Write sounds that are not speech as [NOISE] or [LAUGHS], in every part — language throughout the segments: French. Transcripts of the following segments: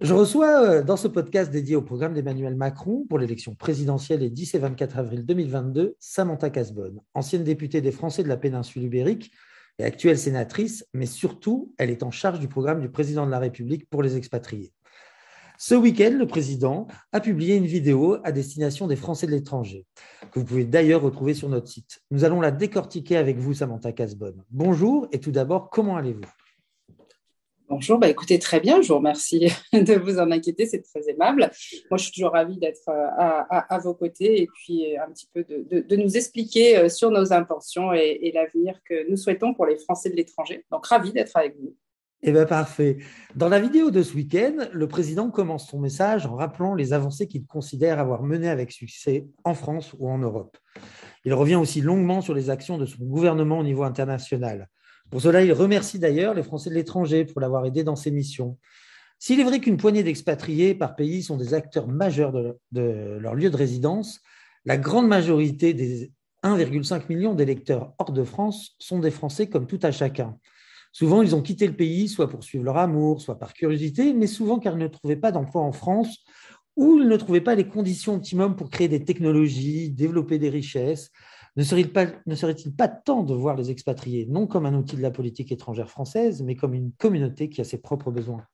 Je reçois euh, dans ce podcast dédié au programme d'Emmanuel Macron pour l'élection présidentielle les 10 et 24 avril 2022, Samantha Casbonne, ancienne députée des Français de la péninsule ibérique et actuelle sénatrice, mais surtout, elle est en charge du programme du président de la République pour les expatriés. Ce week-end, le président a publié une vidéo à destination des Français de l'étranger, que vous pouvez d'ailleurs retrouver sur notre site. Nous allons la décortiquer avec vous, Samantha Casbonne. Bonjour et tout d'abord, comment allez-vous? Bonjour, bah écoutez, très bien, je vous remercie [LAUGHS] de vous en inquiéter, c'est très aimable. Moi, je suis toujours ravie d'être euh, à, vos côtés et puis euh, un petit peu de, nous expliquer euh, sur nos intentions et, l'avenir que nous souhaitons pour les Français de l'étranger. Donc, ravie d'être avec vous. Eh bien, parfait. Dans la vidéo de ce week-end, le président commence son message en rappelant les avancées qu'il considère avoir menées avec succès en France ou en Europe. Il revient aussi longuement sur les actions de son gouvernement au niveau international. Pour cela, il remercie d'ailleurs les Français de l'étranger pour l'avoir aidé dans ses missions. S'il est vrai qu'une poignée d'expatriés par pays sont des acteurs majeurs de, leur lieu de résidence, la grande majorité des 1,5 million d'électeurs hors de France sont des Français comme tout à chacun. Souvent, ils ont quitté le pays, soit pour suivre leur amour, soit par curiosité, mais souvent car ils ne trouvaient pas d'emploi en France ou ils ne trouvaient pas les conditions optimum pour créer des technologies, développer des richesses, ne serait-il pas, pas temps de voir les expatriés non comme un outil de la politique étrangère française, mais comme une communauté qui a ses propres besoins?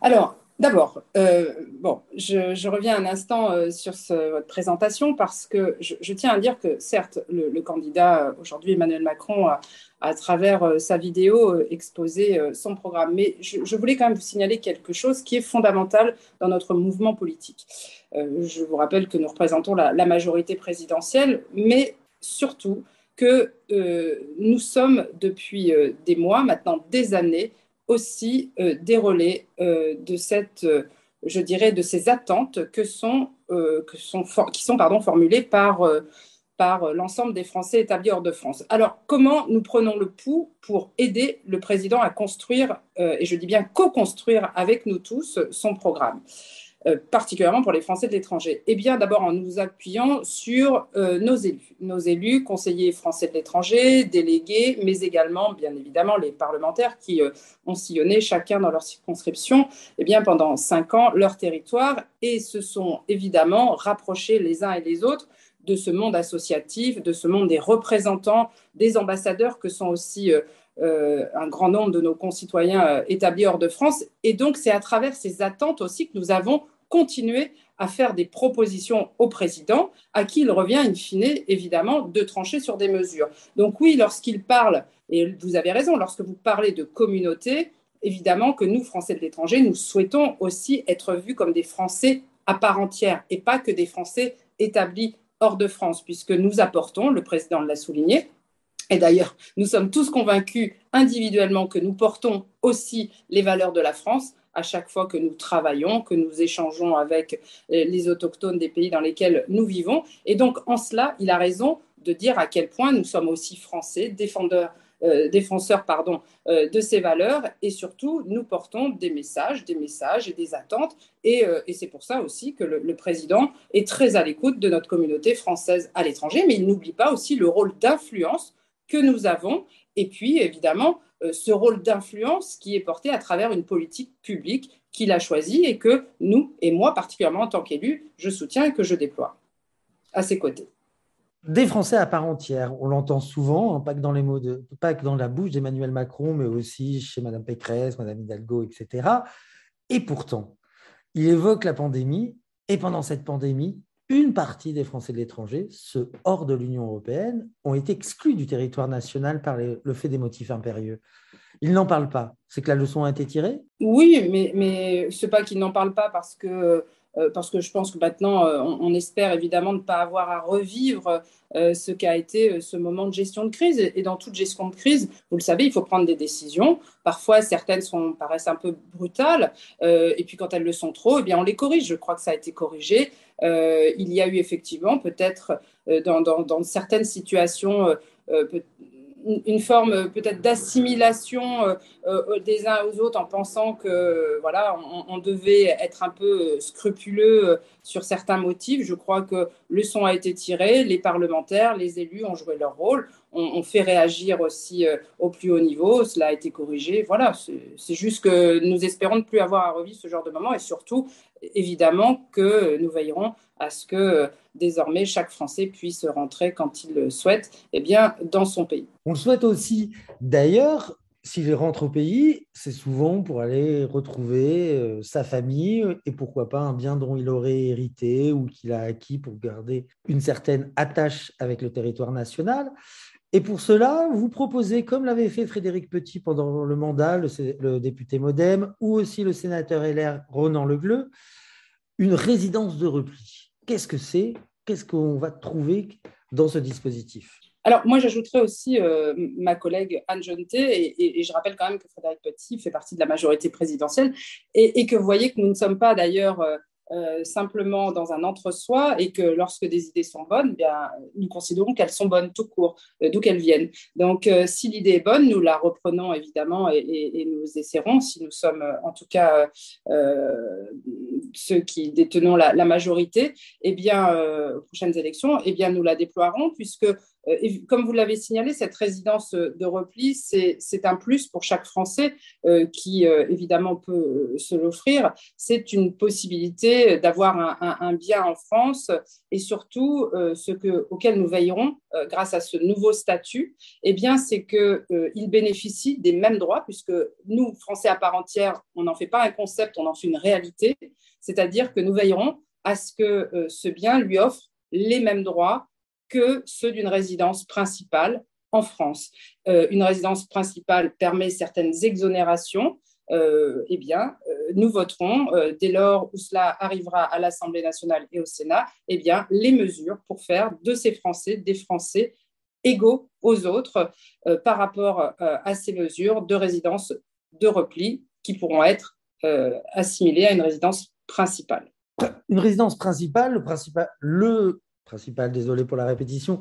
Alors, D'abord, euh, bon, je, reviens un instant euh, sur votre présentation parce que je, tiens à dire que certes, le, candidat euh, aujourd'hui, Emmanuel Macron, a, à travers sa vidéo, exposé son programme. Mais je, voulais quand même vous signaler quelque chose qui est fondamental dans notre mouvement politique. Je vous rappelle que nous représentons la, majorité présidentielle, mais surtout que nous sommes depuis des mois, maintenant des années, aussi euh, des relais euh, de cette, euh, je dirais, de ces attentes qui sont pardon, formulées par, par l'ensemble des Français établis hors de France. Alors, comment nous prenons le pouls pour aider le président à construire, et je dis bien co-construire avec nous tous, son programme? Euh, particulièrement pour les Français de l'étranger Eh bien, d'abord en nous appuyant sur euh, nos élus, nos élus, conseillers français de l'étranger, délégués, mais également, bien évidemment, les parlementaires qui euh, ont sillonné chacun dans leur circonscription eh bien, pendant cinq ans leur territoire et se sont évidemment rapprochés les uns et les autres de ce monde associatif, de ce monde des représentants, des ambassadeurs que sont aussi un grand nombre de nos concitoyens établis hors de France. Et donc, c'est à travers ces attentes aussi que nous avons continuer à faire des propositions au président, à qui il revient, in fine, évidemment, de trancher sur des mesures. Donc oui, lorsqu'il parle, et vous avez raison, lorsque vous parlez de communauté, évidemment que nous, Français de l'étranger, nous souhaitons aussi être vus comme des Français à part entière et pas que des Français établis hors de France, puisque nous apportons, le président l'a souligné, et d'ailleurs, nous sommes tous convaincus individuellement que nous portons aussi les valeurs de la France à chaque fois que nous travaillons, que nous échangeons avec euh, les autochtones des pays dans lesquels nous vivons. Et donc, en cela, il a raison de dire à quel point nous sommes aussi français, euh, défenseurs pardon, euh, de ces valeurs. Et surtout nous portons des messages, des messages et des attentes. Et, c'est pour ça aussi que le, président est très à l'écoute de notre communauté française à l'étranger, mais il n'oublie pas aussi le rôle d'influence que nous avons. Et puis évidemment ce rôle d'influence qui est porté à travers une politique publique qu'il a choisie et que nous, et moi particulièrement en tant qu'élu, je soutiens et que je déploie à ses côtés. Des Français à part entière, on l'entend souvent, hein, pas que dans les mots pas que dans la bouche d'Emmanuel Macron, mais aussi chez Mme Pécresse, Mme Hidalgo, etc. Et pourtant, il évoque la pandémie, et pendant cette pandémie, une partie des Français de l'étranger, ceux hors de l'Union européenne, ont été exclus du territoire national par le fait des motifs impérieux. Ils n'en parlent pas. C'est que la leçon a été tirée? Oui, mais, ce n'est pas qu'ils n'en parlent pas parce que parce que je pense que maintenant, euh, on, espère évidemment ne pas avoir à revivre euh, ce qu'a été ce moment de gestion de crise. Et, dans toute gestion de crise, vous le savez, il faut prendre des décisions. Parfois, certaines sont, paraissent un peu brutales, et puis quand elles le sont trop, eh bien, on les corrige. Je crois que ça a été corrigé. il y a eu effectivement peut-être dans, certaines situations une forme euh, peut-être d'assimilation euh, euh, des uns aux autres en pensant que voilà on, devait être un peu scrupuleux sur certains motifs. Je crois que le son a été tiré, les parlementaires, les élus ont joué leur rôle. On, fait réagir aussi au plus haut niveau. Cela a été corrigé. Voilà, c'est juste que nous espérons ne plus avoir à revivre ce genre de moment et surtout, évidemment, que nous veillerons à ce que désormais chaque Français puisse rentrer quand il le souhaite eh bien, dans son pays. On le souhaite aussi. D'ailleurs, s'il rentre au pays, c'est souvent pour aller retrouver euh, sa famille et pourquoi pas un bien dont il aurait hérité ou qu'il a acquis pour garder une certaine attache avec le territoire national. Et pour cela, vous proposez, comme l'avait fait Frédéric Petit pendant le mandat, le, député Modem, ou aussi le sénateur LR Ronan Legleux, une résidence de repli. Qu'est-ce que c'est? Qu'est-ce qu'on va trouver dans ce dispositif? Alors, moi, j'ajouterais aussi euh, ma collègue Anne Jonté, et, je rappelle quand même que Frédéric Petit fait partie de la majorité présidentielle, et, que vous voyez que nous ne sommes pas d'ailleurs euh, simplement dans un entre-soi et que lorsque des idées sont bonnes, eh bien, nous considérons qu'elles sont bonnes tout court, euh, d'où qu'elles viennent. Donc, euh, si l'idée est bonne, nous la reprenons évidemment et, nous essaierons, si nous sommes en tout cas ceux qui détenons la, majorité, eh bien, aux prochaines élections, eh bien, nous la déploierons puisque comme vous l'avez signalé, cette résidence de repli, c'est un plus pour chaque Français qui, évidemment, peut se l'offrir. C'est une possibilité d'avoir un, bien en France et surtout euh, ce que, auquel nous veillerons euh, grâce à ce nouveau statut, eh c'est qu'il euh, bénéficie des mêmes droits puisque nous, Français à part entière, on n'en fait pas un concept, on en fait une réalité, c'est-à-dire que nous veillerons à ce que ce bien lui offre les mêmes droits que ceux d'une résidence principale en France. une résidence principale permet certaines exonérations, euh, eh bien, euh, nous voterons, euh, dès lors où cela arrivera à l'Assemblée nationale et au Sénat, eh bien, les mesures pour faire de ces Français des Français égaux aux autres par rapport à ces mesures de résidence de repli qui pourront être assimilées à une résidence principale. Une résidence principale, le principal, le principal, désolé pour la répétition,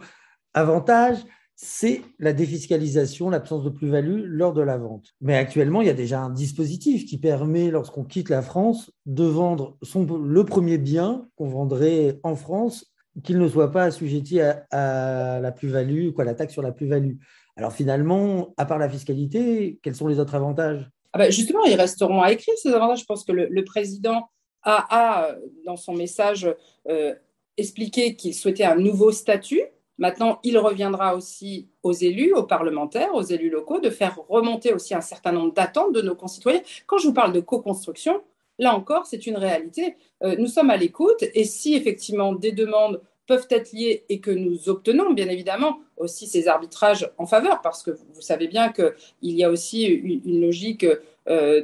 avantage, c'est la défiscalisation, l'absence de plus-value lors de la vente. Mais actuellement, il y a déjà un dispositif qui permet, lorsqu'on quitte la France, de vendre le premier bien qu'on vendrait en France, qu'il ne soit pas assujetti à, la plus-value, quoi, la taxe sur la plus-value. Alors finalement, à part la fiscalité, quels sont les autres avantages? Ah ben, Justement, ils resteront à écrire ces avantages. Je pense que le, président a, dans son message, euh, expliqué qu'il souhaitait un nouveau statut Maintenant, il reviendra aussi aux élus, aux parlementaires, aux élus locaux, de faire remonter aussi un certain nombre d'attentes de nos concitoyens. Quand je vous parle de co-construction, là encore, c'est une réalité. Euh, nous sommes à l'écoute et si effectivement des demandes peuvent être liées et que nous obtenons, bien évidemment, aussi ces arbitrages en faveur, parce que vous savez bien qu'il y a aussi une logique euh,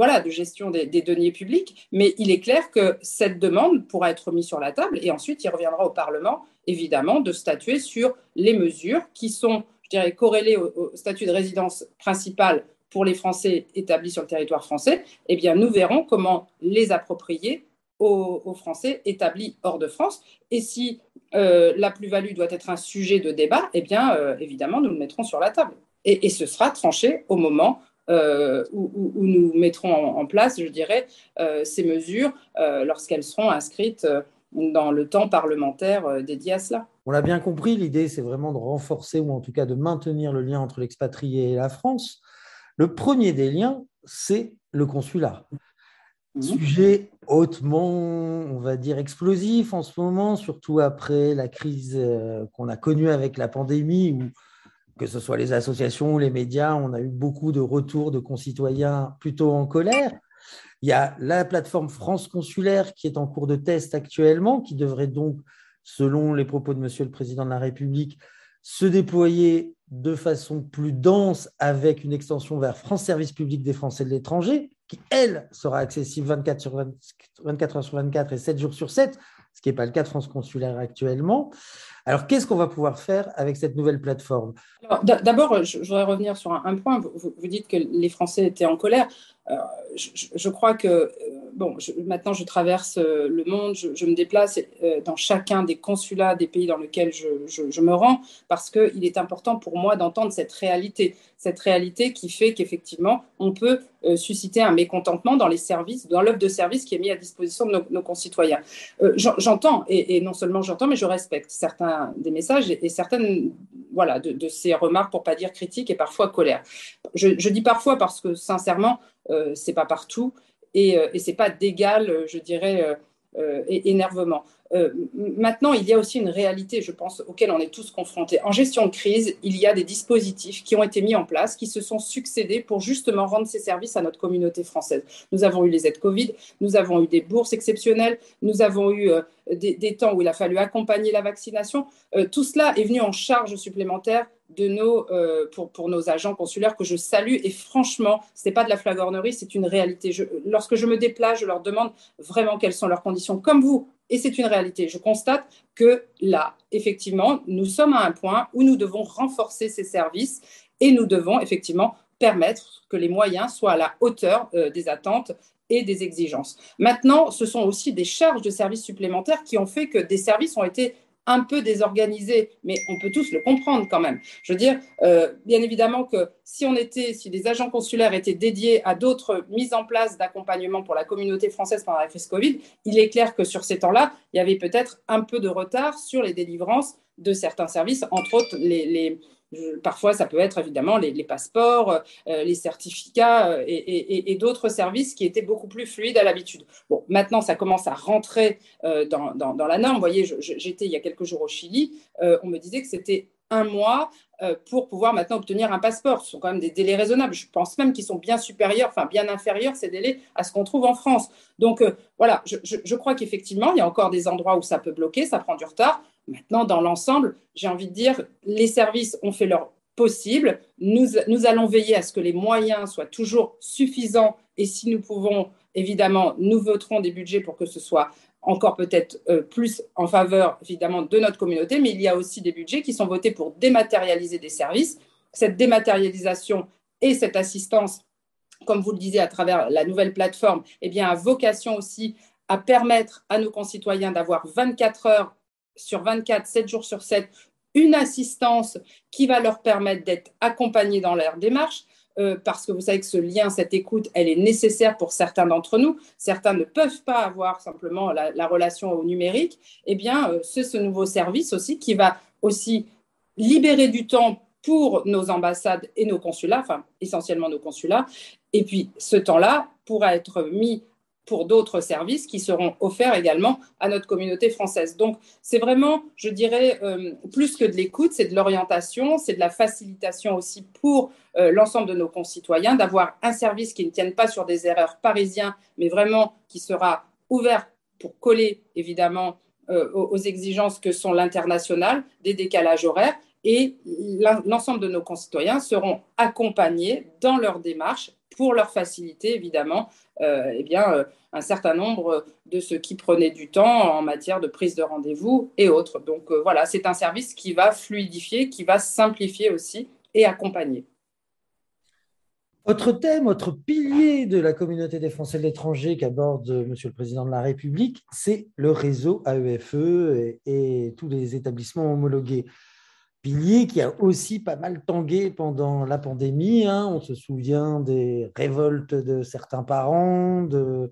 voilà, de gestion des, deniers publics, mais il est clair que cette demande pourra être mise sur la table et ensuite il reviendra au Parlement, évidemment, de statuer sur les mesures qui sont, je dirais, corrélées au, statut de résidence principale pour les Français établis sur le territoire français. Eh bien, nous verrons comment les approprier aux, Français établis hors de France. Et si euh, la plus-value doit être un sujet de débat, eh bien, euh, évidemment, nous le mettrons sur la table. Et, et ce sera tranché au moment euh, où, nous mettrons en, place, je dirais, euh, ces mesures euh, lorsqu'elles seront inscrites dans le temps parlementaire dédié à cela. On l'a bien compris, l'idée, c'est vraiment de renforcer ou en tout cas de maintenir le lien entre l'expatrié et la France. Le premier des liens, c'est le consulat. Mmh. Sujet hautement, on va dire, explosif en ce moment, surtout après la crise qu'on a connue avec la pandémie, où que ce soit les associations ou les médias, on a eu beaucoup de retours de concitoyens plutôt en colère. Il y a la plateforme France Consulaire qui est en cours de test actuellement, qui devrait donc, selon les propos de Monsieur le Président de la République, se déployer de façon plus dense avec une extension vers France Service Public des Français de l'étranger, qui, elle, sera accessible 24, sur 24 heures sur 24 et 7 jours sur 7, ce qui n'est pas le cas de France Consulaire actuellement. Alors, qu'est-ce qu'on va pouvoir faire avec cette nouvelle plateforme? D'abord, je, voudrais revenir sur un, point. Vous, dites que les Français étaient en colère. Euh, je, crois que euh, bon, maintenant je traverse le monde, je, me déplace dans chacun des consulats des pays dans lesquels je, me rends, parce qu'il est important pour moi d'entendre cette réalité, cette réalité qui fait qu'effectivement, on peut susciter un mécontentement dans les services, dans l'œuvre de service qui est mise à disposition de nos, concitoyens. j'entends, et, non seulement j'entends, mais je respecte certains des messages et, certaines voilà, de, ces remarques, pour pas dire critiques et parfois colère. Je dis parfois parce que sincèrement, euh, c'est pas partout et, euh, et c'est pas d'égal, euh, je dirais, énervement. maintenant, il y a aussi une réalité, je pense, auquel on est tous confrontés. En gestion de crise, il y a des dispositifs qui ont été mis en place, qui se sont succédés pour justement rendre ces services à notre communauté française. Nous avons eu les aides Covid, nous avons eu des bourses exceptionnelles, nous avons eu des, temps où il a fallu accompagner la vaccination. tout cela est venu en charge supplémentaire de nos, euh, pour, pour, nos agents consulaires que je salue. Et franchement, ce n'est pas de la flagornerie, c'est une réalité. lorsque je me déplace, je leur demande vraiment quelles sont leurs conditions, comme vous. Et c'est une réalité. Je constate que là, effectivement, nous sommes à un point où nous devons renforcer ces services et nous devons effectivement permettre que les moyens soient à la hauteur euh, des attentes et des exigences. Maintenant, ce sont aussi des charges de services supplémentaires qui ont fait que des services ont été un peu désorganisé, mais on peut tous le comprendre quand même. Je veux dire, euh, bien évidemment que si on était, si les agents consulaires étaient dédiés à d'autres mises en place d'accompagnement pour la communauté française pendant la crise Covid, il est clair que sur ces temps-là, il y avait peut-être un peu de retard sur les délivrances de certains services, entre autres les parfois, ça peut être évidemment les, passeports, euh, les certificats euh, et, d'autres services qui étaient beaucoup plus fluides à l'habitude. Bon, maintenant, ça commence à rentrer euh, dans, la norme. Vous voyez, j'étais il y a quelques jours au Chili, on me disait que c'était un mois pour pouvoir maintenant obtenir un passeport. Ce sont quand même des délais raisonnables. Je pense même qu'ils sont bien supérieurs, enfin bien inférieurs, ces délais, à ce qu'on trouve en France. Donc voilà, je, je crois qu'effectivement, il y a encore des endroits où ça peut bloquer, ça prend du retard. Maintenant, dans l'ensemble, j'ai envie de dire, les services ont fait leur possible. Nous, nous allons veiller à ce que les moyens soient toujours suffisants et si nous pouvons, évidemment, nous voterons des budgets pour que ce soit encore peut-être euh, plus en faveur, évidemment, de notre communauté, mais il y a aussi des budgets qui sont votés pour dématérialiser des services. Cette dématérialisation et cette assistance, comme vous le disiez, à travers la nouvelle plateforme, eh bien, a vocation aussi à permettre à nos concitoyens d'avoir 24 heures sur 24, 7 jours sur 7, une assistance qui va leur permettre d'être accompagnés dans leur démarche. Euh, parce que vous savez que ce lien, cette écoute, elle est nécessaire pour certains d'entre nous. Certains ne peuvent pas avoir simplement la, relation au numérique. Eh bien, euh, c'est ce nouveau service aussi qui va aussi libérer du temps pour nos ambassades et nos consulats, enfin essentiellement nos consulats. Et puis, ce temps-là pourra être mis pour d'autres services qui seront offerts également à notre communauté française. Donc, c'est vraiment, je dirais, euh, plus que de l'écoute, c'est de l'orientation, c'est de la facilitation aussi pour euh, l'ensemble de nos concitoyens, d'avoir un service qui ne tienne pas sur des erreurs parisiens, mais vraiment qui sera ouvert pour coller, évidemment, euh, aux, exigences que sont l'international, des décalages horaires, et l'ensemble de nos concitoyens seront accompagnés dans leur démarche pour leur faciliter, évidemment, euh, eh bien, euh, un certain nombre de ceux qui prenaient du temps en matière de prise de rendez-vous et autres. Donc euh, voilà, c'est un service qui va fluidifier, qui va simplifier aussi et accompagner. Autre thème, autre pilier de la communauté des Français de l'étranger qu'aborde Monsieur le Président de la République, c'est le réseau AEFE e et tous les établissements homologués pilier qui a aussi pas mal tangué pendant la pandémie. Hein. On se souvient des révoltes de certains parents, de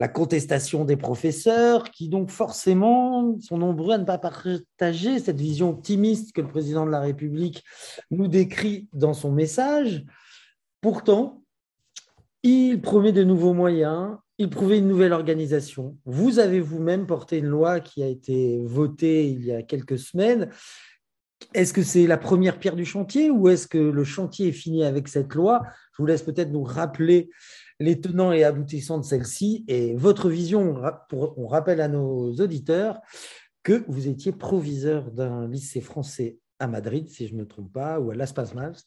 la contestation des professeurs, qui donc forcément sont nombreux à ne pas partager cette vision optimiste que le président de la République nous décrit dans son message. Pourtant, il promet de nouveaux moyens, il prouvait une nouvelle organisation. Vous avez vous-même porté une loi qui a été votée il y a quelques semaines est-ce que c'est la première pierre du chantier ou est-ce que le chantier est fini avec cette loi? Je vous laisse peut-être nous rappeler les tenants et aboutissants de celle-ci et votre vision. on rappelle à nos auditeurs que vous étiez proviseur d'un lycée français à Madrid, si je ne me trompe pas, ou à Las Palmas.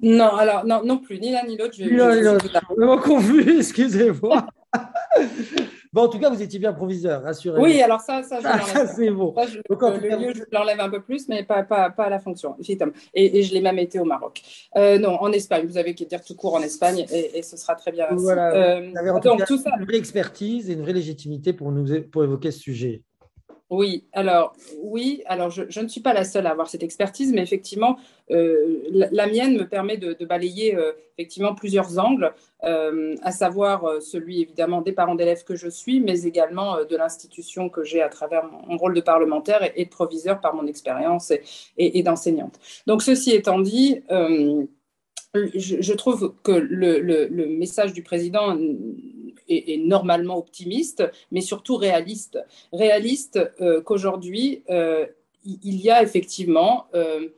Non, alors non, non plus, ni l'un ni l'autre. Je, je, confus, [LAUGHS] excusez-moi. Bon, en tout cas, vous étiez bien proviseur, rassurez-vous. Oui, alors ça, ça, je Ah, ça, c'est bon. Ça, je- Donc, en le tout cas, lieu, je l'enlève un peu plus, mais pas, pas, pas la fonction, effectivement. Et, et je l'ai même été au Maroc. Euh, non, en Espagne. Vous avez qu'à dire tout court en Espagne et, et ce sera très bien. Voilà. Euh, Vous avez en tout donc, cas tout ça, une vraie expertise et une vraie légitimité pour, nous, pour évoquer ce sujet. Oui, alors oui, alors je, ne suis pas la seule à avoir cette expertise, mais effectivement, euh, la, mienne me permet de, balayer euh, effectivement plusieurs angles, euh, à savoir celui évidemment des parents d'élèves que je suis, mais également de l'institution que j'ai à travers mon, rôle de parlementaire et, de proviseur par mon expérience et, d'enseignante. Donc ceci étant dit, je, trouve que le message du président est normalement optimiste, mais surtout réaliste. Réaliste euh, qu'aujourd'hui, euh, il y a effectivement euh,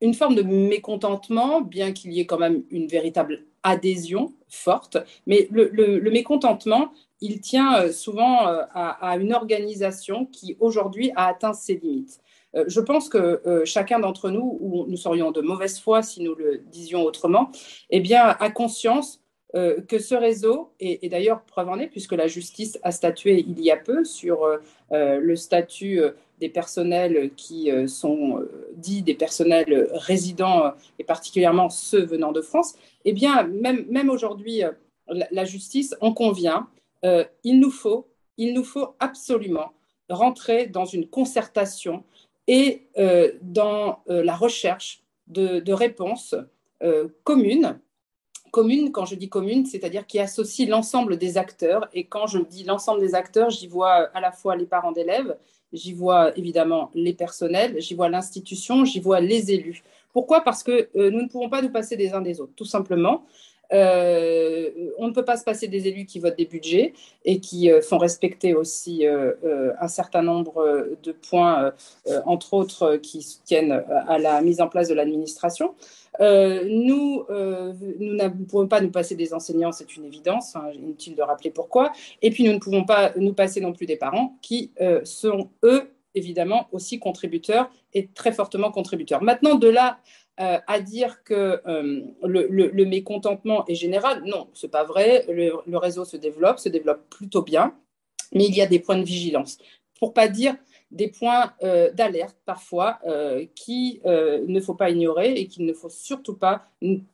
une forme de mécontentement, bien qu'il y ait quand même une véritable adhésion forte, mais le, mécontentement, il tient souvent à, une organisation qui aujourd'hui a atteint ses limites. Je pense que chacun d'entre nous, ou nous serions de mauvaise foi si nous le disions autrement, eh bien, a conscience euh, que ce réseau, et, d'ailleurs preuve en est, puisque la justice a statué il y a peu sur euh, euh, le statut des personnels qui sont dits des personnels résidents, et particulièrement ceux venant de France, eh bien, même, même aujourd'hui, la, justice en convient, il, nous faut, il nous faut absolument rentrer dans une concertation et dans la recherche de, réponses communes. Commune, quand je dis commune, c'est-à-dire qui associe l'ensemble des acteurs. Et quand je dis l'ensemble des acteurs, j'y vois à la fois les parents d'élèves, j'y vois évidemment les personnels, j'y vois l'institution, j'y vois les élus. Pourquoi? Parce que euh, nous ne pouvons pas nous passer des uns des autres, tout simplement. Euh, on ne peut pas se passer des élus qui votent des budgets et qui euh, font respecter aussi euh, un certain nombre de points, entre autres, qui tiennent à la mise en place de l'administration. Nous, nous ne pouvons pas nous passer des enseignants, c'est une évidence, hein, inutile de rappeler pourquoi. Et puis, nous ne pouvons pas nous passer non plus des parents qui sont, eux, évidemment, aussi contributeurs et très fortement contributeurs. Maintenant, de là euh, à dire que euh, le, mécontentement est général, non, c'est pas vrai. Le, réseau se développe, se développe plutôt bien, mais il y a des points de vigilance. Pour pas dire des points euh, d'alerte parfois qui ne faut pas ignorer et qu'il ne faut surtout pas,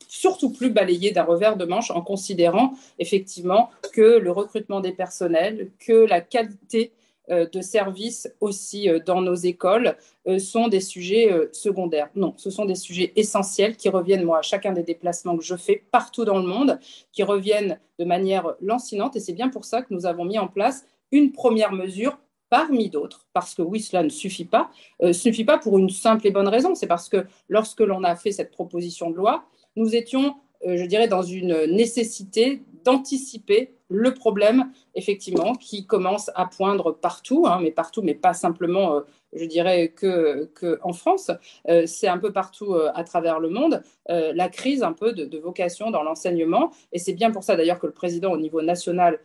surtout plus balayer d'un revers de manche en considérant effectivement que le recrutement des personnels, que la qualité de services aussi euh, dans nos écoles euh, sont des sujets euh, secondaires. Non, ce sont des sujets essentiels qui reviennent, moi, à chacun des déplacements que je fais partout dans le monde, qui reviennent de manière lancinante. Et c'est bien pour ça que nous avons mis en place une première mesure parmi d'autres, parce que oui, cela ne suffit pas. Euh, suffit pas pour une simple et bonne raison. C'est parce que lorsque l'on a fait cette proposition de loi, nous étions, euh, je dirais, dans une nécessité d'anticiper le problème, effectivement, qui commence à poindre partout, hein, mais partout, mais pas simplement, euh, je dirais, que, que en France. Euh, c'est un peu partout euh, à travers le monde, la crise un peu de, vocation dans l'enseignement. Et c'est bien pour ça, d'ailleurs, que le président, au niveau national,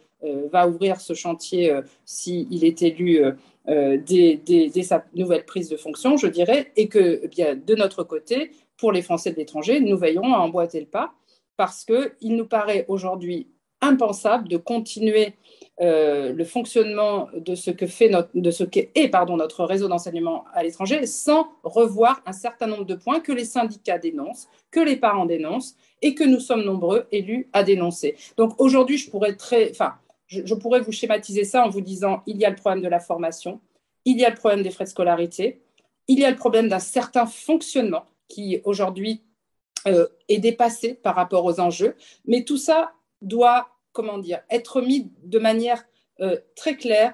va ouvrir ce chantier s'il est élu dès sa nouvelle prise de fonction, je dirais, et que eh bien, de notre côté, pour les Français de l'étranger, nous veillons à emboîter le pas parce qu'il nous paraît aujourd'hui impensable de continuer euh, le fonctionnement de ce que fait notre, de ce est, pardon, notre réseau d'enseignement à l'étranger sans revoir un certain nombre de points que les syndicats dénoncent, que les parents dénoncent et que nous sommes nombreux élus à dénoncer. Donc aujourd'hui, je pourrais très, enfin, je pourrais vous schématiser ça en vous disant il y a le problème de la formation, il y a le problème des frais de scolarité, il y a le problème d'un certain fonctionnement qui aujourd'hui euh, est dépassé par rapport aux enjeux, mais tout ça doit, comment dire, être mis de manière euh, très claire,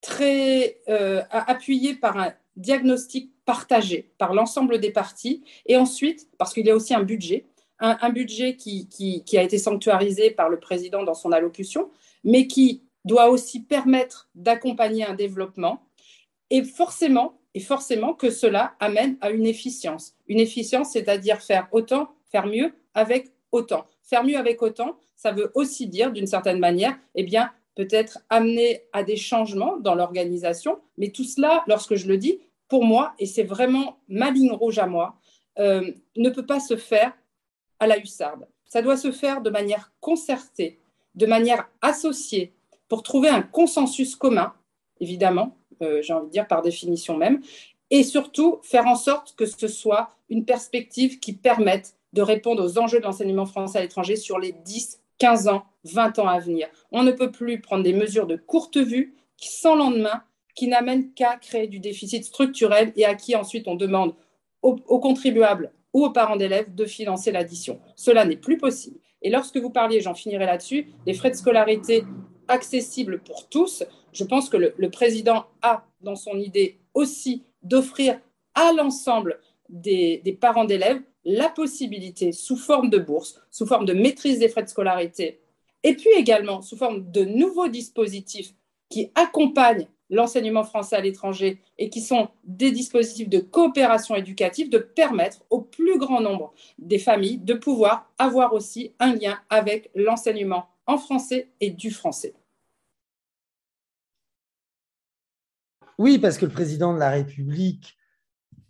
très euh, appuyée par un diagnostic partagé par l'ensemble des parties, et ensuite, parce qu'il y a aussi un budget, un, budget qui, qui, qui a été sanctuarisé par le président dans son allocution, mais qui doit aussi permettre d'accompagner un développement, et forcément, et forcément que cela amène à une efficience. Une efficience, c'est-à-dire faire autant, faire mieux avec autant. Faire mieux avec autant, ça veut aussi dire, d'une certaine manière, eh bien, peut-être amener à des changements dans l'organisation. Mais tout cela, lorsque je le dis, pour moi, et c'est vraiment ma ligne rouge à moi, euh, ne peut pas se faire à la hussarde. Ça doit se faire de manière concertée, de manière associée, pour trouver un consensus commun, évidemment, euh, j'ai envie de dire par définition même, et surtout faire en sorte que ce soit une perspective qui permette de répondre aux enjeux de l'enseignement français à l'étranger sur les 10, 15 ans, 20 ans à venir. On ne peut plus prendre des mesures de courte vue sans lendemain qui n'amènent qu'à créer du déficit structurel et à qui ensuite on demande aux, contribuables ou aux parents d'élèves de financer l'addition. Cela n'est plus possible. Et lorsque vous parliez, j'en finirai là-dessus, des frais de scolarité accessibles pour tous, je pense que le, président a dans son idée aussi d'offrir à l'ensemble des, parents d'élèves la possibilité, sous forme de bourse, sous forme de maîtrise des frais de scolarité, et puis également sous forme de nouveaux dispositifs qui accompagnent l'enseignement français à l'étranger et qui sont des dispositifs de coopération éducative, de permettre au plus grand nombre des familles de pouvoir avoir aussi un lien avec l'enseignement en français et du français. Oui, parce que le président de la République,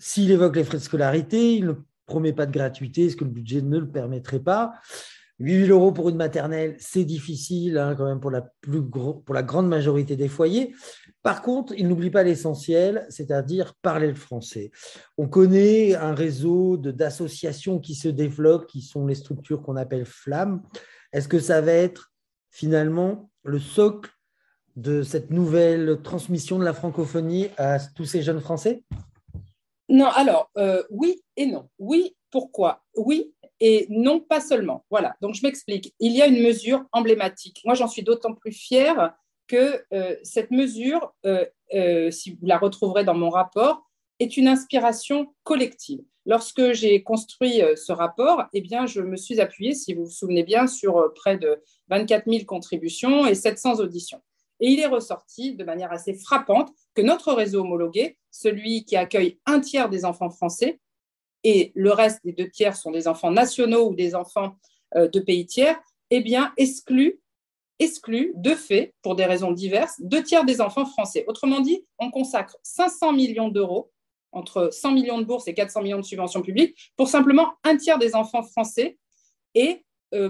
s'il évoque les frais de scolarité, il ne promet pas de gratuité, ce que le budget ne le permettrait pas. 8 000 euros pour une maternelle, c'est difficile hein, quand même pour la, pour la grande majorité des foyers. Par contre, il n'oublie pas l'essentiel, c'est-à-dire parler le français. On connaît un réseau d'associations qui se développent, qui sont les structures qu'on appelle FLAM. Est-ce que ça va être finalement le socle de cette nouvelle transmission de la francophonie à tous ces jeunes Français? Non, alors euh, oui et non. Oui, pourquoi? Oui, et non pas seulement. Voilà, donc je m'explique. Il y a une mesure emblématique. Moi, j'en suis d'autant plus fière que euh, cette mesure, euh, si vous la retrouverez dans mon rapport, est une inspiration collective. Lorsque j'ai construit ce rapport, eh bien, je me suis appuyée, si vous vous souvenez bien, sur près de 24 000 contributions et 700 auditions. Et il est ressorti de manière assez frappante que notre réseau homologué, celui qui accueille un tiers des enfants français, et le reste des deux tiers sont des enfants nationaux ou des enfants euh, de pays tiers, eh bien, exclut, exclut de fait, pour des raisons diverses, deux tiers des enfants français. Autrement dit, on consacre 500 millions d'euros, entre 100 millions de bourses et 400 millions de subventions publiques, pour simplement un tiers des enfants français et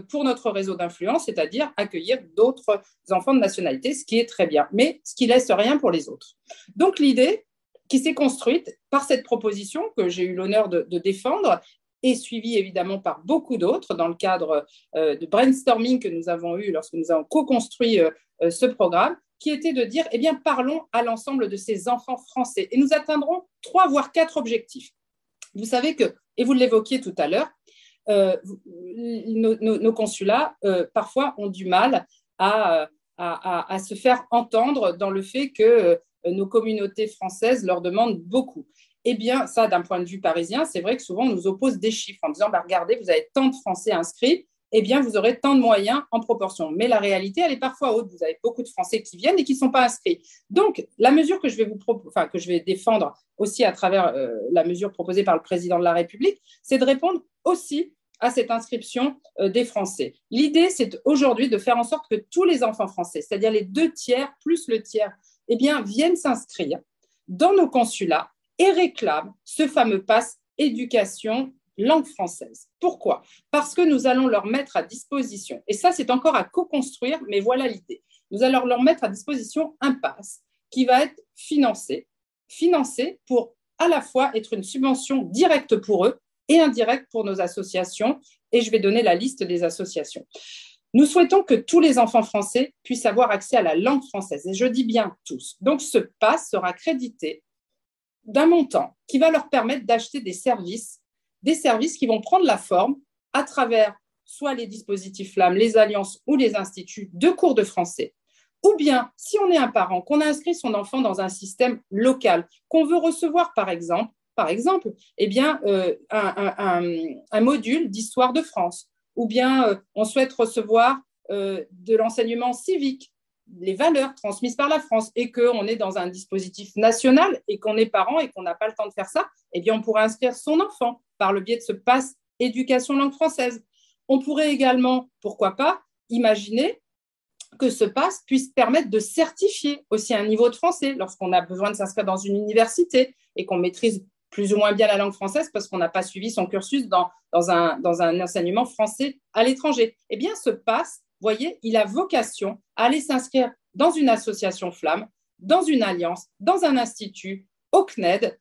pour notre réseau d'influence, c'est-à-dire accueillir d'autres enfants de nationalité, ce qui est très bien, mais ce qui laisse rien pour les autres. Donc l'idée, qui s'est construite par cette proposition que j'ai eu l'honneur de, défendre et suivie évidemment par beaucoup d'autres dans le cadre euh, de brainstorming que nous avons eu lorsque nous avons co-construit euh, euh, ce programme, qui était de dire, eh bien, parlons à l'ensemble de ces enfants français. Et nous atteindrons trois, voire quatre objectifs. Vous savez que, et vous l'évoquiez tout à l'heure, nos, consulats, parfois, ont du mal à, à, se faire entendre dans le fait que euh, nos communautés françaises leur demandent beaucoup. Eh bien, ça, d'un point de vue parisien, c'est vrai que souvent, on nous oppose des chiffres en disant, bah, regardez, vous avez tant de Français inscrits, eh bien, vous aurez tant de moyens en proportion. Mais la réalité, elle est parfois haute. Vous avez beaucoup de Français qui viennent et qui ne sont pas inscrits. Donc, la mesure que je vais, vous enfin, que je vais défendre aussi à travers euh, la mesure proposée par le président de la République, c'est de répondre aussi à cette inscription euh, des Français. L'idée, c'est aujourd'hui de faire en sorte que tous les enfants français, c'est-à-dire les deux tiers plus le tiers eh bien, viennent s'inscrire dans nos consulats et réclament ce fameux pass éducation langue française. Pourquoi? Parce que nous allons leur mettre à disposition, et ça c'est encore à co-construire, mais voilà l'idée, nous allons leur mettre à disposition un pass qui va être financé, financé pour à la fois être une subvention directe pour eux et indirecte pour nos associations, et je vais donner la liste des associations. Nous souhaitons que tous les enfants français puissent avoir accès à la langue française, et je dis bien tous. Donc ce pass sera crédité d'un montant qui va leur permettre d'acheter des services, des services qui vont prendre la forme à travers soit les dispositifs FLAM, les alliances ou les instituts de cours de français, ou bien si on est un parent, qu'on a inscrit son enfant dans un système local, qu'on veut recevoir par exemple, par exemple, eh bien, euh, un module d'histoire de France. Ou bien euh, on souhaite recevoir euh, de l'enseignement civique, les valeurs transmises par la France, et qu'on est dans un dispositif national et qu'on est parent et qu'on n'a pas le temps de faire ça, eh bien, on pourrait inscrire son enfant par le biais de ce pass éducation langue française. On pourrait également, pourquoi pas, imaginer que ce pass puisse permettre de certifier aussi un niveau de français lorsqu'on a besoin de s'inscrire dans une université et qu'on maîtrise plus ou moins bien la langue française parce qu'on n'a pas suivi son cursus dans, dans, un, dans un enseignement français à l'étranger. Eh bien, ce passe, voyez, il a vocation à aller s'inscrire dans une association flamme, dans une alliance, dans un institut, au CNED.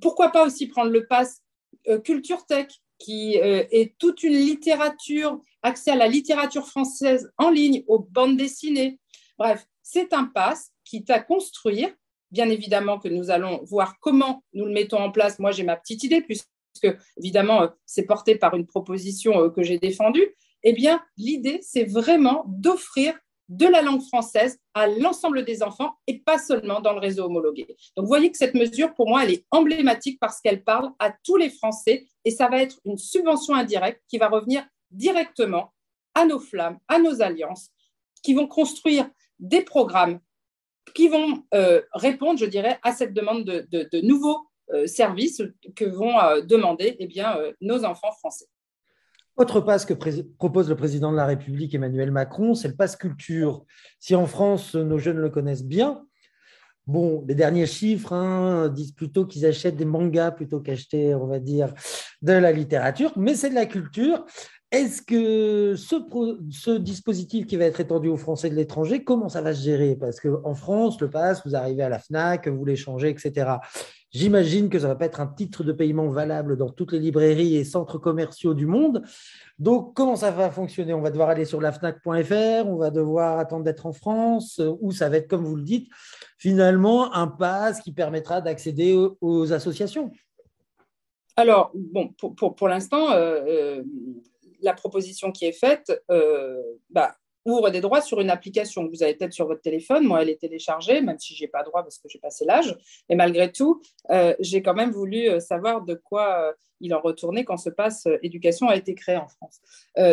Pourquoi pas aussi prendre le pass euh, Culture Tech, qui euh, est toute une littérature, accès à la littérature française en ligne, aux bandes dessinées. Bref, c'est un pass qui à construire. Bien évidemment que nous allons voir comment nous le mettons en place. Moi, j'ai ma petite idée, puisque évidemment, euh, c'est porté par une proposition que j'ai défendue. Eh bien, l'idée, c'est vraiment d'offrir de la langue française à l'ensemble des enfants et pas seulement dans le réseau homologué. Donc, vous voyez que cette mesure, pour moi, elle est emblématique parce qu'elle parle à tous les Français et ça va être une subvention indirecte qui va revenir directement à nos flammes, à nos alliances, qui vont construire des programmes qui vont euh, répondre, je dirais, à cette demande de, nouveaux euh, services que vont euh, demander eh bien, nos enfants français. Autre passe que propose le président de la République Emmanuel Macron, c'est le passe culture. Si en France, nos jeunes le connaissent bien, bon, les derniers chiffres hein, disent plutôt qu'ils achètent des mangas plutôt qu'acheter, on va dire, de la littérature, mais c'est de la culture. Est-ce que ce, dispositif qui va être étendu aux Français de l'étranger, comment ça va se gérer? Parce qu'en France, le pass, vous arrivez à la FNAC, vous l'échangez, etc. J'imagine que ça ne va pas être un titre de paiement valable dans toutes les librairies et centres commerciaux du monde. Donc, comment ça va fonctionner? On va devoir aller sur la FNAC.fr, on va devoir attendre d'être en France, ou ça va être, comme vous le dites, finalement un pass qui permettra d'accéder aux, associations? Alors, bon, pour, l'instant, euh, euh, la proposition qui est faite euh, bah, ouvre des droits sur une application que vous avez peut-être sur votre téléphone. Moi, elle est téléchargée, même si je n'ai pas droit parce que j'ai passé l'âge. Et malgré tout, euh, j'ai quand même voulu euh, savoir de quoi il en retournait quand ce passe éducation a été créé en France.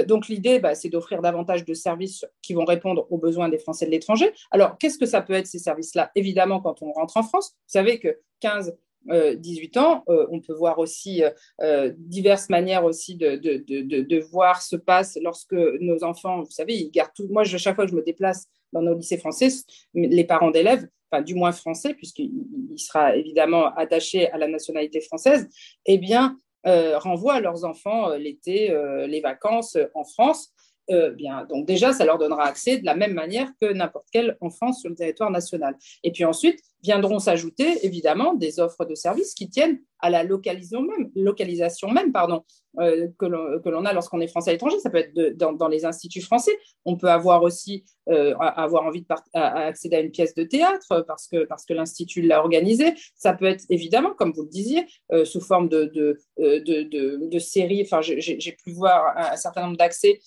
donc l'idée, bah, c'est d'offrir davantage de services qui vont répondre aux besoins des Français de l'étranger. Alors, qu'est-ce que ça peut être ces services-là? Évidemment, quand on rentre en France, vous savez que 15 18 euh, ans. Euh, on peut voir aussi euh, diverses manières aussi de, de, voir ce passe lorsque nos enfants, vous savez, ils gardent tout. Moi, chaque fois que je me déplace dans nos lycées français, les parents d'élèves, du moins français, puisqu'il sera évidemment attaché à la nationalité française, eh bien, renvoient leurs enfants l'été, les vacances en France. bien, donc déjà, ça leur donnera accès de la même manière que n'importe quel enfant sur le territoire national. Et puis ensuite, viendront s'ajouter évidemment des offres de services qui tiennent à la localisation même, localisation même pardon, euh, que l'on a lorsqu'on est français à l'étranger. Ça peut être dans, les instituts français. On peut avoir aussi euh, avoir envie d'accéder à, une pièce de théâtre parce que, parce que l'institut l'a organisé. Ça peut être évidemment, comme vous le disiez, euh, sous forme de, de, de, de séries. Enfin, j'ai pu voir un, certain nombre d'accès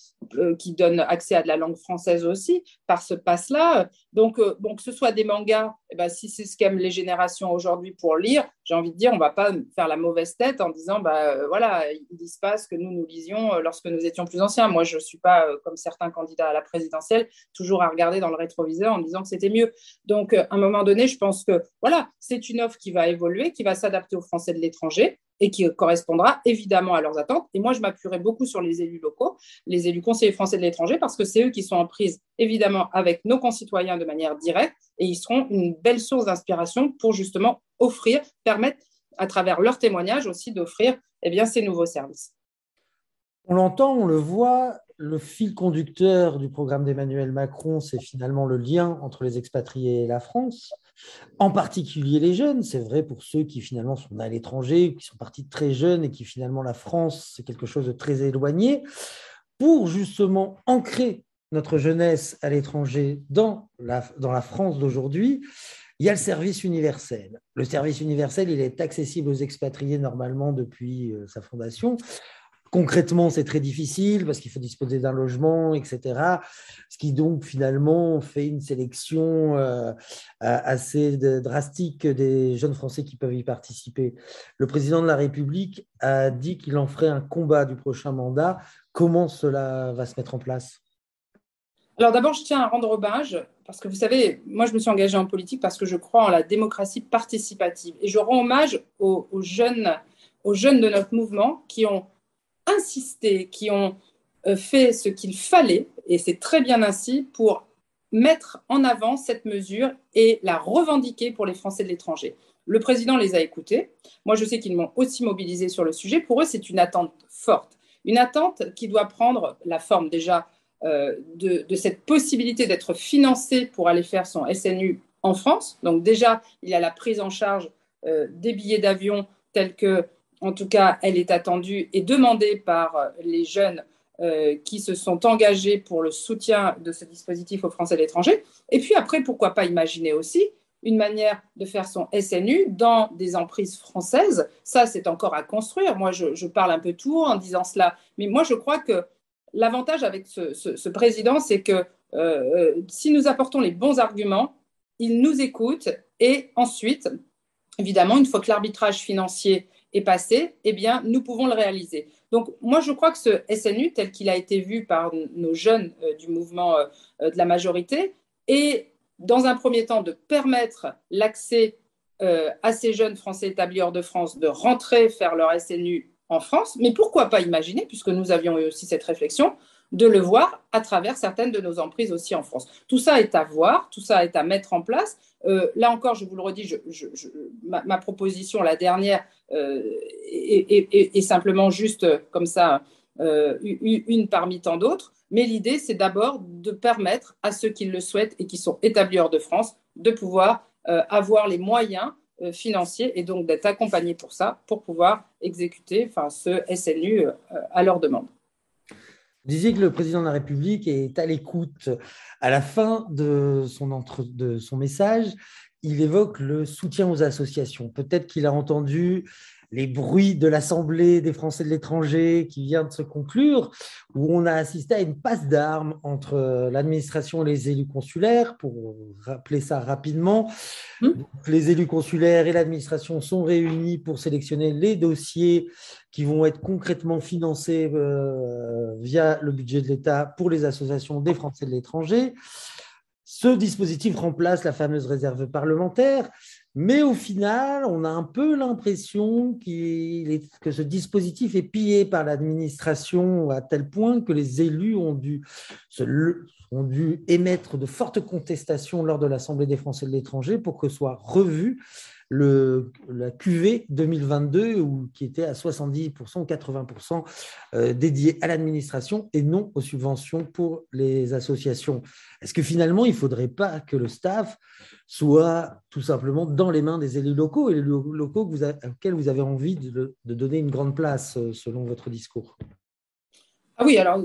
qui donnent accès à de la langue française aussi par ce passe-là. Donc, que ce soit des mangas, eh ben, si c'est ce qu'aiment les générations aujourd'hui pour lire, j'ai envie de dire, on ne va pas faire la mauvaise tête en disant, bah, euh, voilà, ils ne disent pas ce que nous, nous lisions euh, lorsque nous étions plus anciens. Moi, je ne suis pas, euh, comme certains candidats à la présidentielle, toujours à regarder dans le rétroviseur en disant que c'était mieux. Donc, à un moment donné, je pense que, voilà, c'est une offre qui va évoluer, qui va s'adapter aux Français de l'étranger et qui correspondra évidemment à leurs attentes. Et moi, je m'appuierai beaucoup sur les élus locaux, les élus conseillers français de l'étranger, parce que c'est eux qui sont en prise évidemment avec nos concitoyens de manière directe et ils seront une belle source d'inspiration pour justement offrir, permettre à travers leurs témoignages aussi d'offrir eh bien, ces nouveaux services. On l'entend, on le voit, le fil conducteur du programme d'Emmanuel Macron, c'est finalement le lien entre les expatriés et la France, en particulier les jeunes. C'est vrai pour ceux qui finalement sont à l'étranger, qui sont partis très jeunes et qui finalement la France, c'est quelque chose de très éloigné. Pour justement ancrer notre jeunesse à l'étranger dans la, dans la France d'aujourd'hui, il y a le service universel. Le service universel, il est accessible aux expatriés normalement depuis euh, sa fondation. Concrètement, c'est très difficile parce qu'il faut disposer d'un logement, etc. Ce qui donc finalement fait une sélection euh, assez drastique des jeunes Français qui peuvent y participer. Le président de la République a dit qu'il en ferait un combat du prochain mandat. Comment cela va se mettre en place? Alors d'abord, je tiens à rendre hommage, parce que vous savez, moi je me suis engagée en politique parce que je crois en la démocratie participative. Et je rends hommage aux, jeunes, aux jeunes de notre mouvement qui ont insisté, qui ont euh, fait ce qu'il fallait, et c'est très bien ainsi, pour mettre en avant cette mesure et la revendiquer pour les Français de l'étranger. Le président les a écoutés. Moi, je sais qu'ils m'ont aussi mobilisé sur le sujet. Pour eux, c'est une attente forte. Une attente qui doit prendre la forme déjà de, de, cette possibilité d'être financé pour aller faire son SNU en France. Donc déjà, il y a la prise en charge des billets d'avion telle que, en tout cas, elle est attendue et demandée par les jeunes euh, qui se sont engagés pour le soutien de ce dispositif aux Français de l'étranger. Et puis après, pourquoi pas imaginer aussi une manière de faire son SNU dans des emprises françaises. Ça, c'est encore à construire. Moi, je, parle un peu tout en disant cela. Mais moi, je crois que l'avantage avec ce, président, c'est que euh, euh, si nous apportons les bons arguments, il nous écoute et ensuite, évidemment, une fois que l'arbitrage financier est passé, eh bien, nous pouvons le réaliser. Donc, moi, je crois que ce SNU, tel qu'il a été vu par nos jeunes euh, du mouvement de la majorité, est, dans un premier temps, de permettre l'accès à ces jeunes Français établis hors de France de rentrer faire leur SNU en France. Mais pourquoi pas imaginer, puisque nous avions eu aussi cette réflexion, de le voir à travers certaines de nos emprises aussi en France. Tout ça est à voir, tout ça est à mettre en place. Euh, là encore, je vous le redis, ma, proposition, la dernière, euh, est, simplement juste comme ça, euh, une parmi tant d'autres. Mais l'idée, c'est d'abord de permettre à ceux qui le souhaitent et qui sont établis hors de France de pouvoir avoir les moyens financiers et donc d'être accompagnés pour ça, pour pouvoir exécuter enfin, ce SNU à leur demande. Vous disiez que le président de la République est à l'écoute. À la fin de son message, il évoque le soutien aux associations. Peut-être qu'il a entendu les bruits de l'Assemblée des Français de l'étranger qui vient de se conclure, où on a assisté à une passe d'armes entre l'administration et les élus consulaires. Pour rappeler ça rapidement, mmh. les élus consulaires et l'administration sont réunis pour sélectionner les dossiers qui vont être concrètement financés euh, via le budget de l'État pour les associations des Français de l'étranger. Ce dispositif remplace la fameuse réserve parlementaire. Mais au final, on a un peu l'impression que ce dispositif est pillé par l'administration à tel point que les élus ont dû, ont dû émettre de fortes contestations lors de l'Assemblée des Français de l'étranger pour que soit revu la QV 2022 où, qui était à 70% 80% euh, dédié à l'administration et non aux subventions pour les associations. Est-ce que finalement, il ne faudrait pas que le staff soit tout simplement dans les mains des élus locaux et les locaux auxquels vous avez envie de, de donner une grande place euh, selon votre discours? Ah oui, alors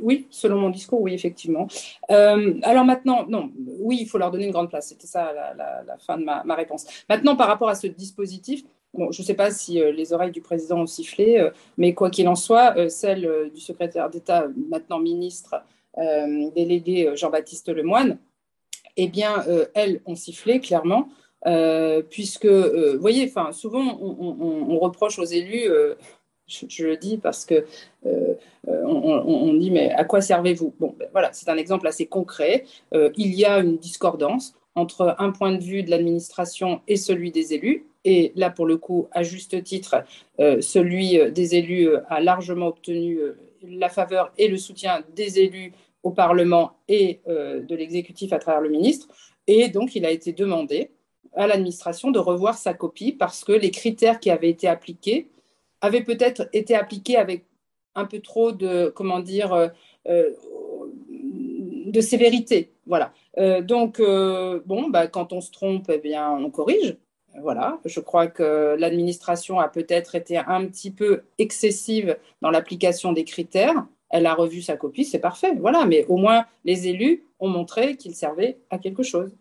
oui, selon mon discours, oui, effectivement. Euh, alors maintenant, non, oui, il faut leur donner une grande place. C'était ça la, fin de ma, réponse. Maintenant, par rapport à ce dispositif, je ne sais pas si euh, les oreilles du président ont sifflé, euh, mais quoi qu'il en soit, celle du secrétaire d'État, maintenant ministre délégué Jean-Baptiste Lemoine, eh bien, elles ont sifflé clairement. puisque, vous voyez, souvent on, reproche aux élus je, le dis parce que euh, on, dit mais à quoi servez-vous? Bon, ben voilà, c'est un exemple assez concret. Euh, il y a une discordance entre un point de vue de l'administration et celui des élus. Et là, pour le coup, à juste titre, euh, celui des élus a largement obtenu la faveur et le soutien des élus au Parlement et de l'exécutif à travers le ministre. Et donc, il a été demandé à l'administration de revoir sa copie parce que les critères qui avaient été appliqués avait peut-être été appliqué avec un peu trop de, comment dire, euh, euh, de sévérité. Voilà. Euh, donc, bon, bah, quand on se trompe, eh bien, on corrige. Voilà. Je crois que l'administration a peut-être été un petit peu excessive dans l'application des critères. Elle a revu sa copie, c'est parfait. Voilà. Mais au moins, les élus ont montré qu'ils servaient à quelque chose.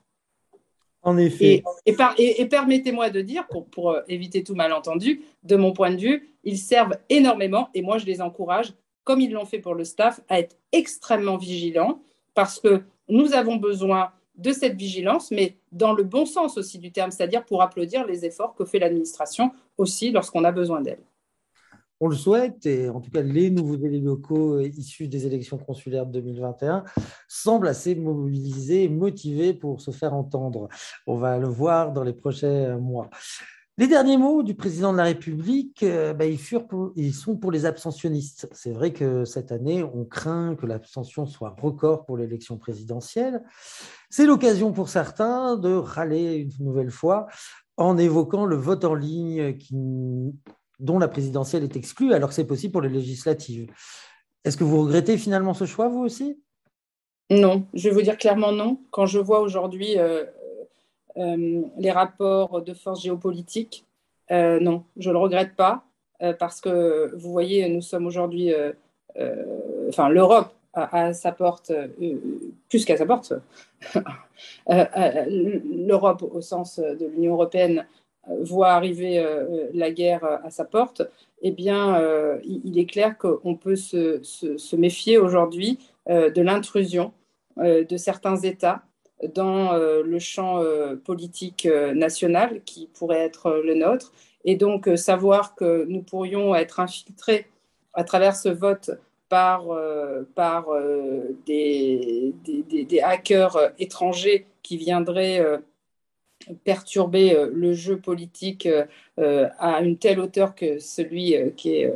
En effet. Et, permettez-moi de dire, pour, euh, éviter tout malentendu, de mon point de vue, ils servent énormément et moi je les encourage, comme ils l'ont fait pour le staff, à être extrêmement vigilants parce que nous avons besoin de cette vigilance, mais dans le bon sens aussi du terme, c'est-à-dire pour applaudir les efforts que fait l'administration aussi lorsqu'on a besoin d'elle on le souhaite, et en tout cas les nouveaux élus locaux issus des élections consulaires de 2021 semblent assez mobilisés et motivés pour se faire entendre. On va le voir dans les prochains mois. Les derniers mots du président de la République, euh, bah, ils, ils, sont pour les abstentionnistes. C'est vrai que cette année, on craint que l'abstention soit record pour l'élection présidentielle. C'est l'occasion pour certains de râler une nouvelle fois en évoquant le vote en ligne qui dont la présidentielle est exclue, alors que c'est possible pour les législatives. Est-ce que vous regrettez finalement ce choix, vous aussi? Non, je vais vous dire clairement non. Quand je vois aujourd'hui les rapports de force géopolitique, non, je ne le regrette pas parce que vous voyez, nous sommes aujourd'hui, enfin l'Europe à, sa porte, euh, plus qu'à sa porte, [LAUGHS] euh, euh, l'Europe au sens de l'Union européenne voit arriver la guerre à sa porte, eh bien, il, est clair qu'on peut se, se, méfier aujourd'hui de l'intrusion de certains États dans le champ politique national qui pourrait être le nôtre. Et donc, savoir que nous pourrions être infiltrés à travers ce vote par, euh, par euh, des, des, hackers étrangers qui viendraient euh, perturber le jeu politique à une telle hauteur que celui qui est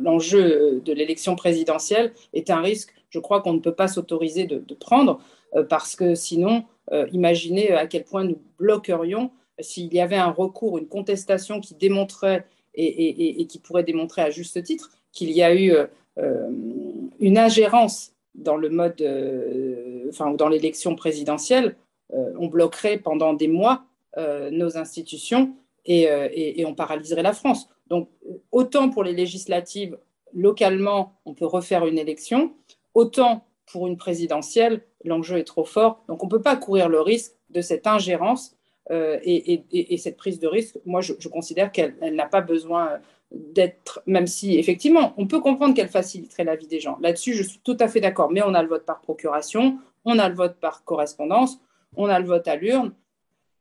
l'enjeu de l'élection présidentielle est un risque, je crois qu'on ne peut pas s'autoriser de, prendre, parce que sinon, imaginez à quel point nous bloquerions s'il y avait un recours, une contestation qui démontrait et, et qui pourrait démontrer à juste titre qu'il y a eu euh, une ingérence dans le mode, euh, enfin, dans l'élection présidentielle, euh, on bloquerait pendant des mois nos institutions et, on paralyserait la France. Donc, autant pour les législatives, localement, on peut refaire une élection, autant pour une présidentielle, l'enjeu est trop fort. Donc, on ne peut pas courir le risque de cette ingérence et, cette prise de risque. Moi, je, je considère qu'elle n'a pas besoin d'être, même si effectivement, on peut comprendre qu'elle faciliterait la vie des gens. Là-dessus, je suis tout à fait d'accord. Mais on a le vote par procuration, on a le vote par correspondance, on a le vote à l'urne.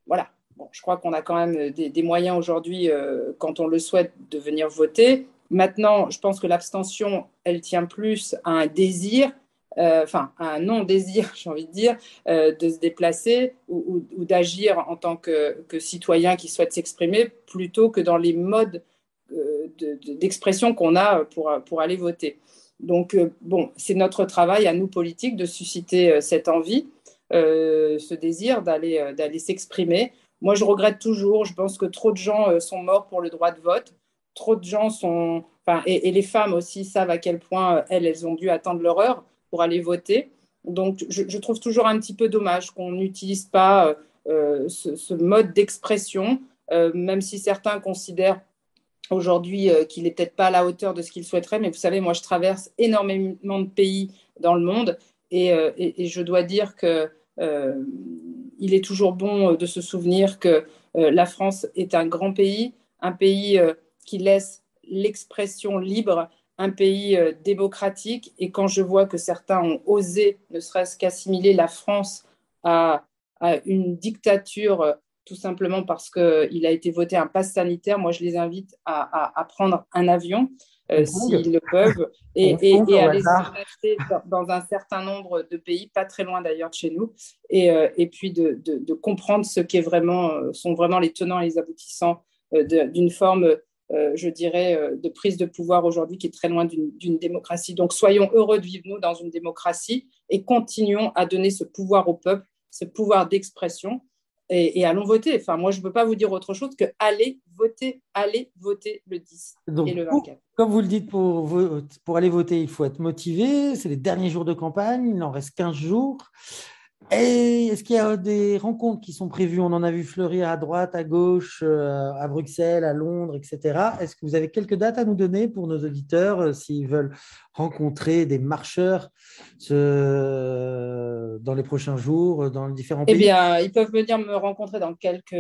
Voilà. Bon, je crois qu'on a quand même des, moyens aujourd'hui, euh, quand on le souhaite, de venir voter. Maintenant, je pense que l'abstention, elle tient plus à un désir, euh, enfin, à un non-désir, [LAUGHS] j'ai envie de dire, euh, de se déplacer ou, d'agir en tant que, citoyen qui souhaite s'exprimer, plutôt que dans les modes d'expression qu'on a pour, pour aller voter. Donc, bon, c'est notre travail à nous politiques de susciter cette envie, ce désir d'aller d'aller s'exprimer. Moi, je regrette toujours, je pense que trop de gens sont morts pour le droit de vote. Trop de gens sont. Et, les femmes aussi savent à quel point elles, elles ont dû attendre leur heure pour aller voter. Donc, je, trouve toujours un petit peu dommage qu'on n'utilise pas ce, mode d'expression, même si certains considèrent aujourd'hui euh, qu'il n'est peut-être pas à la hauteur de ce qu'il souhaiterait, mais vous savez, moi, je traverse énormément de pays dans le monde et, euh, je dois dire que euh, il est toujours bon de se souvenir que la France est un grand pays, un pays qui laisse l'expression libre, un pays démocratique. Et quand je vois que certains ont osé, ne serait-ce qu'assimiler la France à, à une dictature tout simplement parce qu'il a été voté un pass sanitaire. Moi, je les invite à, prendre un avion euh, s'ils le peuvent. [LAUGHS] Et, à aller se dans, un certain nombre de pays, pas très loin d'ailleurs de chez nous, et, euh, puis de, comprendre ce qui est vraiment, euh, sont vraiment les tenants et les aboutissants d'une forme, je dirais, de prise de pouvoir aujourd'hui qui est très loin d'une démocratie. Donc, soyons heureux de vivre, nous, dans une démocratie et continuons à donner ce pouvoir au peuple, ce pouvoir d'expression et, allons voter. Enfin, moi, je ne peux pas vous dire autre chose que allez voter, allez voter le 10 et le 24. comme vous le dites, pour, pour aller voter, il faut être motivé. C'est les derniers jours de campagne, il en reste 15 jours. Et est-ce qu'il y a des rencontres qui sont prévues? On en a vu fleurir à droite, à gauche, euh, à Bruxelles, à Londres, etc. Est-ce que vous avez quelques dates à nous donner pour nos auditeurs euh, s'ils veulent rencontrer des marcheurs dans les prochains jours, dans les différents eh pays? Eh bien, ils peuvent venir me rencontrer dans quelques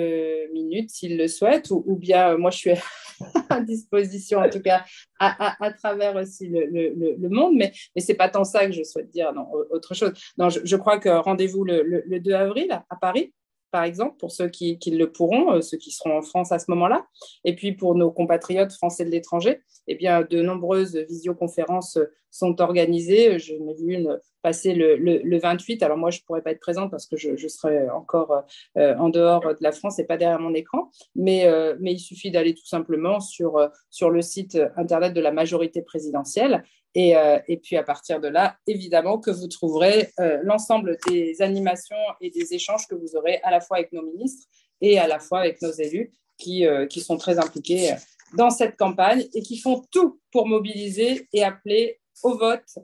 minutes s'ils le souhaitent, ou, bien moi je suis [LAUGHS] disposition, en tout cas, à, travers aussi le, monde, mais, mais ce n'est pas tant ça que je souhaite dire, non, autre chose. Je, crois que rendez-vous le, 2 avril à Paris par exemple, pour ceux qui, le pourront, euh, ceux qui seront en France à ce moment-là. Et puis pour nos compatriotes français de l'étranger, eh bien, de nombreuses visioconférences sont organisées. Je n'ai vu une passer le, 28. Alors moi, je ne pourrais pas être présente parce que je, serai encore euh, en dehors de la France et pas derrière mon écran. Mais, euh, mais il suffit d'aller tout simplement sur, sur le site Internet de la majorité présidentielle euh, et, puis à partir de là, évidemment que vous trouverez euh, l'ensemble des animations et des échanges que vous aurez à la fois avec nos ministres et à la fois avec nos élus qui, euh, qui sont très impliqués dans cette campagne et qui font tout pour mobiliser et appeler au vote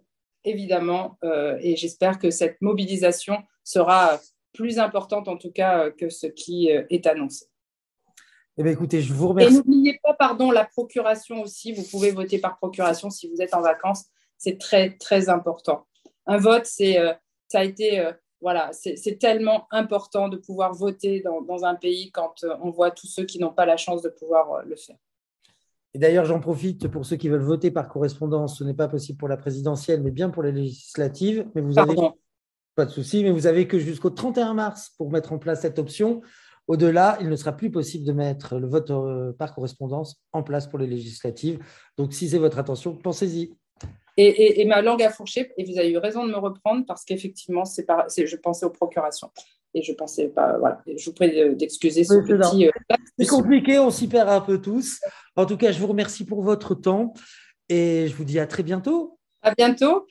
évidemment, et j'espère que cette mobilisation sera plus importante en tout cas que ce qui est annoncé. Eh bien, écoutez, je vous remercie. Et n'oubliez pas, pardon, la procuration aussi. Vous pouvez voter par procuration si vous êtes en vacances. C'est très, très important. Un vote, c'est, ça a été voilà, c'est tellement important de pouvoir voter dans, un pays quand euh, on voit tous ceux qui n'ont pas la chance de pouvoir euh, le faire. Et d'ailleurs, j'en profite pour ceux qui veulent voter par correspondance. Ce n'est pas possible pour la présidentielle, mais bien pour les législatives. Mais vous avez pas de souci, mais vous avez que jusqu'au 31 mars pour mettre en place cette option. Au-delà, il ne sera plus possible de mettre le vote euh, par correspondance en place pour les législatives. Donc, si c'est votre attention, pensez-y. Et, ma langue a fourché, et vous avez eu raison de me reprendre parce qu'effectivement, c'est je pensais aux procurations. Et je pensais pas, voilà, je vous prie d'excuser ce petit. Euh, c'est compliqué, on s'y perd un peu tous. En tout cas, je vous remercie pour votre temps et je vous dis à très bientôt. À bientôt.